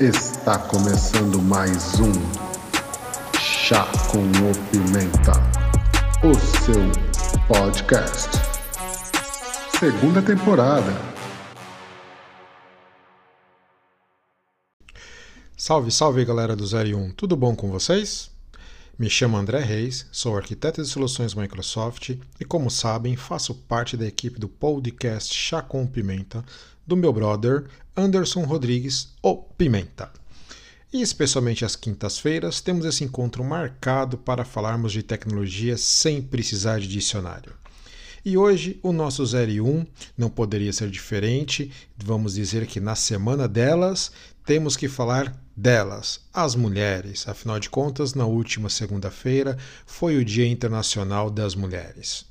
Está começando mais um Chá com o Pimenta, o seu podcast. Segunda temporada. Salve, salve galera do 01, tudo bom com vocês? Me chamo André Reis, sou arquiteto de soluções Microsoft e, como sabem, faço parte da equipe do podcast Chá com Pimenta do meu brother Anderson Rodrigues, o Pimenta. E especialmente às quintas-feiras temos esse encontro marcado para falarmos de tecnologia sem precisar de dicionário. E hoje o nosso 01 não poderia ser diferente, vamos dizer que na semana delas temos que falar delas, as mulheres. Afinal de contas, na última segunda-feira foi o Dia Internacional das Mulheres.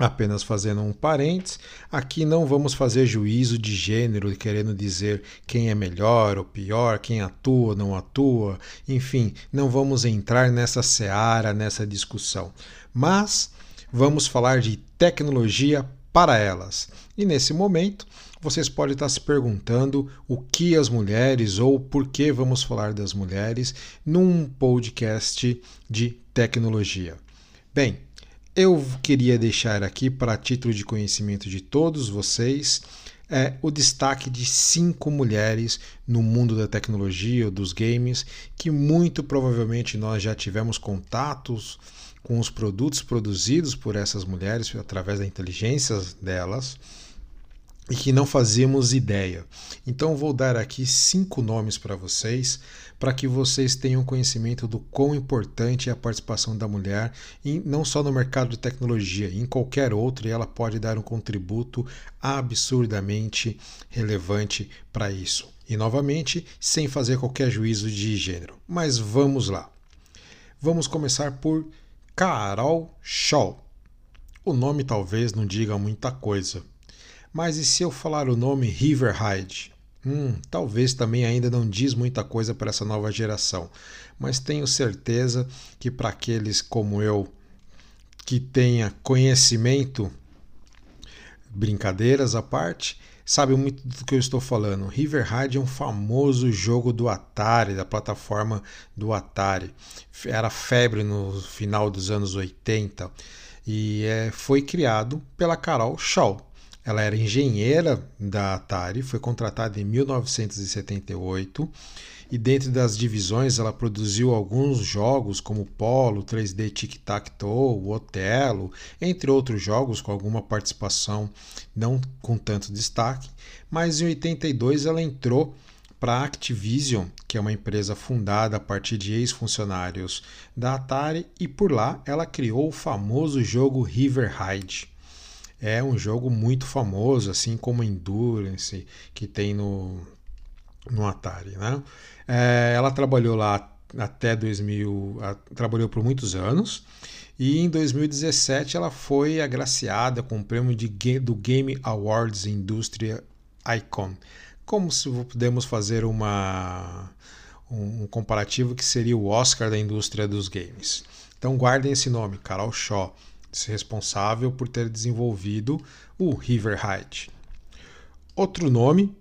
Apenas fazendo um parênteses, aqui não vamos fazer juízo de gênero, querendo dizer quem é melhor ou pior, quem atua ou não atua, enfim, não vamos entrar nessa seara, nessa discussão. Mas vamos falar de tecnologia para elas. E nesse momento, vocês podem estar se perguntando o que as mulheres ou por que vamos falar das mulheres num podcast de tecnologia. Bem, eu queria deixar aqui para título de conhecimento de todos vocês é o destaque de cinco mulheres no mundo da tecnologia ou dos games que muito provavelmente nós já tivemos contatos com os produtos produzidos por essas mulheres através da inteligência delas e que não fazemos ideia. Então vou dar aqui cinco nomes para vocês, para que vocês tenham conhecimento do quão importante é a participação da mulher, em, não só no mercado de tecnologia, em qualquer outro, e ela pode dar um contributo absurdamente relevante para isso. E novamente, sem fazer qualquer juízo de gênero. Mas vamos lá. Vamos começar por Carol Shaw. O nome talvez não diga muita coisa, mas e se eu falar o nome River Hyde? Hum, talvez também ainda não diz muita coisa para essa nova geração, mas tenho certeza que para aqueles como eu que tenha conhecimento, brincadeiras à parte, sabe muito do que eu estou falando. River Hyde é um famoso jogo do Atari, da plataforma do Atari. Era febre no final dos anos 80 e é, foi criado pela Carol Shaw. Ela era engenheira da Atari, foi contratada em 1978 e dentro das divisões ela produziu alguns jogos como Polo, 3D Tic Tac Toe, Otelo, entre outros jogos com alguma participação não com tanto destaque, mas em 82 ela entrou para a Activision, que é uma empresa fundada a partir de ex-funcionários da Atari, e por lá ela criou o famoso jogo River Ride é um jogo muito famoso, assim como Endurance, que tem no, no Atari. Né? É, ela trabalhou lá até 2000, a, trabalhou por muitos anos, e em 2017 ela foi agraciada com o prêmio de, do Game Awards Industria Icon. Como se podemos fazer uma, um, um comparativo que seria o Oscar da indústria dos games. Então guardem esse nome, Carol Shaw responsável por ter desenvolvido o River Height. Outro nome,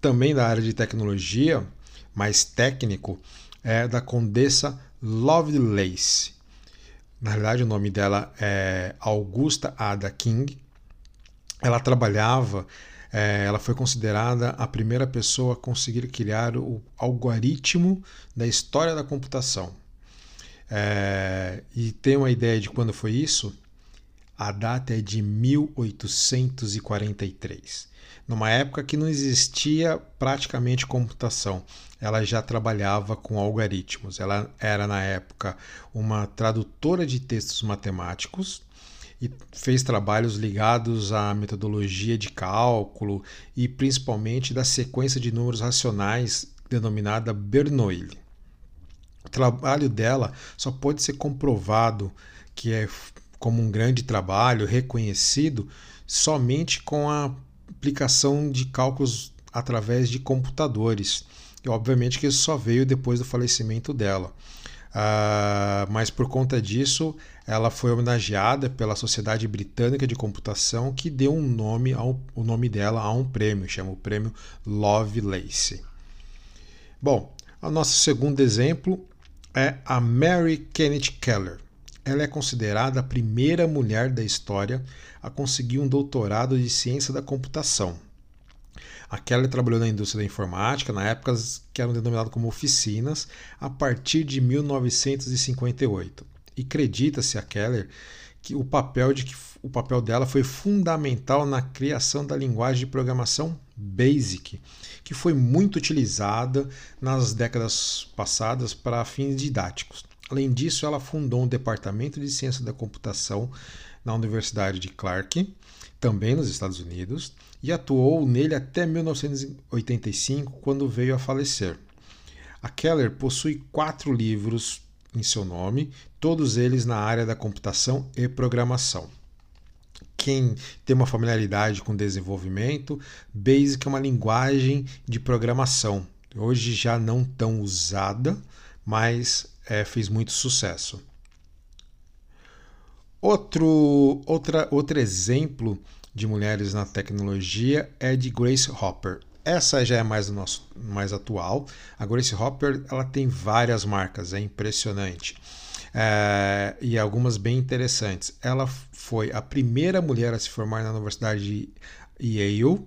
também da área de tecnologia, mais técnico, é da Condessa Lovelace. Na realidade, o nome dela é Augusta Ada King. Ela trabalhava, é, ela foi considerada a primeira pessoa a conseguir criar o algoritmo da história da computação. É, e tem uma ideia de quando foi isso? A data é de 1843, numa época que não existia praticamente computação. Ela já trabalhava com algoritmos. Ela era, na época, uma tradutora de textos matemáticos e fez trabalhos ligados à metodologia de cálculo e principalmente da sequência de números racionais denominada Bernoulli. O trabalho dela só pode ser comprovado que é como um grande trabalho reconhecido somente com a aplicação de cálculos através de computadores. E obviamente que isso só veio depois do falecimento dela. Uh, mas por conta disso, ela foi homenageada pela Sociedade Britânica de Computação, que deu um nome ao, o nome dela a um prêmio, chama o prêmio Lovelace. Bom, o nosso segundo exemplo é a Mary Kenneth Keller. Ela é considerada a primeira mulher da história a conseguir um doutorado de ciência da computação. A Keller trabalhou na indústria da informática, na época que eram denominadas como oficinas, a partir de 1958. E acredita-se a Keller que o papel de que o papel dela foi fundamental na criação da linguagem de programação BASIC, que foi muito utilizada nas décadas passadas para fins didáticos. Além disso, ela fundou um departamento de ciência da computação na Universidade de Clark, também nos Estados Unidos, e atuou nele até 1985, quando veio a falecer. A Keller possui quatro livros em seu nome, todos eles na área da computação e programação. Quem tem uma familiaridade com desenvolvimento, Basic é uma linguagem de programação, hoje já não tão usada, mas é, fez muito sucesso. Outro, outra, outro exemplo de mulheres na tecnologia é de Grace Hopper. Essa já é mais nosso, mais atual. A Grace Hopper ela tem várias marcas, é impressionante. É, e algumas bem interessantes. Ela foi a primeira mulher a se formar na Universidade de Yale,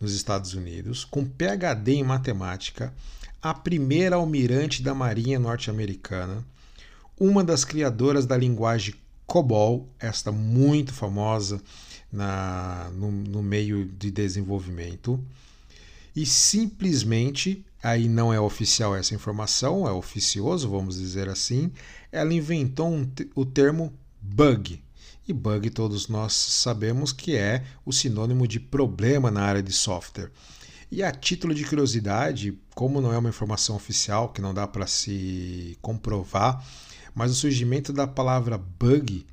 nos Estados Unidos, com PhD em matemática, a primeira almirante da Marinha norte-americana, uma das criadoras da linguagem COBOL, esta muito famosa na, no, no meio de desenvolvimento, e simplesmente, aí não é oficial essa informação, é oficioso, vamos dizer assim, ela inventou um, o termo bug. E bug todos nós sabemos que é o sinônimo de problema na área de software. E a título de curiosidade, como não é uma informação oficial, que não dá para se comprovar, mas o surgimento da palavra bug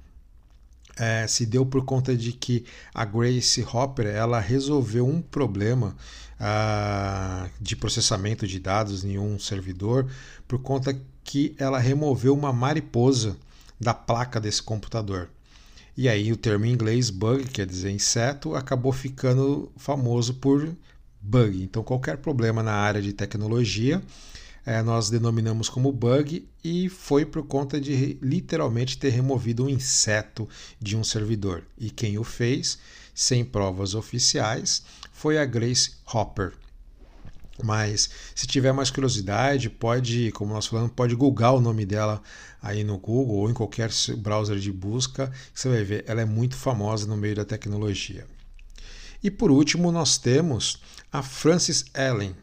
é, se deu por conta de que a Grace Hopper ela resolveu um problema uh, de processamento de dados em um servidor por conta que ela removeu uma mariposa da placa desse computador. E aí o termo em inglês bug, quer dizer inseto, acabou ficando famoso por bug. Então qualquer problema na área de tecnologia é, nós denominamos como bug e foi por conta de literalmente ter removido um inseto de um servidor. E quem o fez, sem provas oficiais, foi a Grace Hopper. Mas se tiver mais curiosidade, pode, como nós falamos, pode googar o nome dela aí no Google ou em qualquer browser de busca, você vai ver, ela é muito famosa no meio da tecnologia. E por último, nós temos a Frances Allen,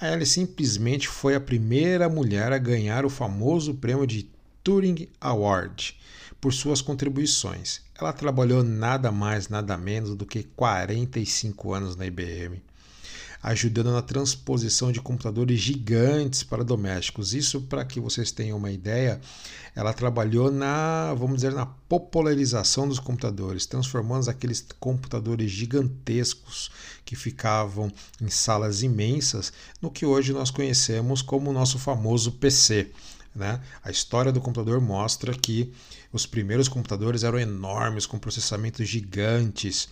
ela simplesmente foi a primeira mulher a ganhar o famoso prêmio de Turing Award por suas contribuições. Ela trabalhou nada mais, nada menos do que 45 anos na IBM, ajudando na transposição de computadores gigantes para domésticos. Isso para que vocês tenham uma ideia, ela trabalhou na, vamos dizer, na popularização dos computadores, transformando aqueles computadores gigantescos que ficavam em salas imensas no que hoje nós conhecemos como o nosso famoso PC. Né? A história do computador mostra que os primeiros computadores eram enormes, com processamentos gigantes.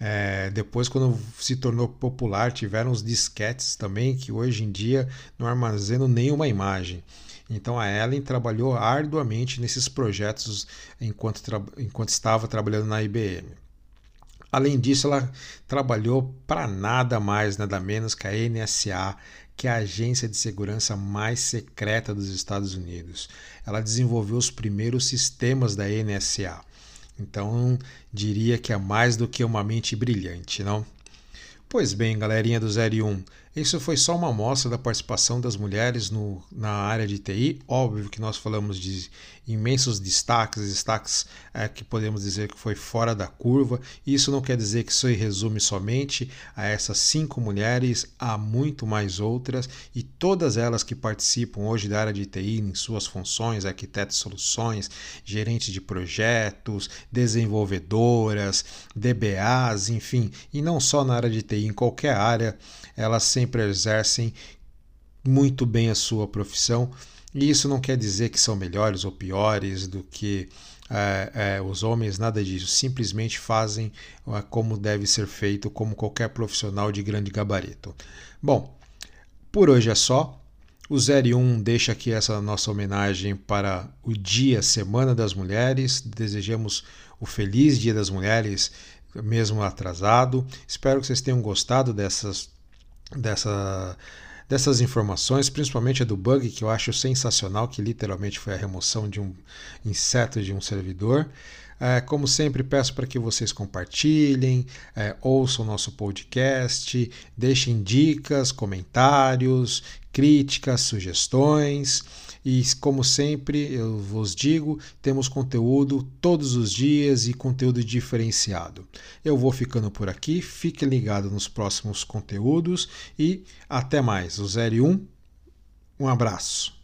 É, depois, quando se tornou popular, tiveram os disquetes também, que hoje em dia não armazenam nenhuma imagem. Então a Ellen trabalhou arduamente nesses projetos enquanto, enquanto estava trabalhando na IBM. Além disso, ela trabalhou para nada mais, nada menos que a NSA, que é a agência de segurança mais secreta dos Estados Unidos. Ela desenvolveu os primeiros sistemas da NSA. Então, diria que é mais do que uma mente brilhante, não? Pois bem, galerinha do 01, isso foi só uma amostra da participação das mulheres no, na área de TI. Óbvio que nós falamos de imensos destaques, destaques é, que podemos dizer que foi fora da curva. Isso não quer dizer que isso resume somente a essas cinco mulheres, há muito mais outras e todas elas que participam hoje da área de TI em suas funções, arquitetos de soluções, gerentes de projetos, desenvolvedoras, DBAs, enfim, e não só na área de TI, em qualquer área, elas sempre exercem muito bem a sua profissão e isso não quer dizer que são melhores ou piores do que é, é, os homens, nada disso. Simplesmente fazem é, como deve ser feito, como qualquer profissional de grande gabarito. Bom, por hoje é só. O 01 deixa aqui essa nossa homenagem para o Dia Semana das Mulheres. Desejamos o feliz Dia das Mulheres, mesmo atrasado. Espero que vocês tenham gostado dessas, dessa, dessas informações, principalmente a do bug, que eu acho sensacional, que literalmente foi a remoção de um inseto de um servidor. É, como sempre, peço para que vocês compartilhem, é, ouçam nosso podcast, deixem dicas, comentários, críticas, sugestões. E como sempre, eu vos digo, temos conteúdo todos os dias e conteúdo diferenciado. Eu vou ficando por aqui, fique ligado nos próximos conteúdos e até mais. O 01, um abraço.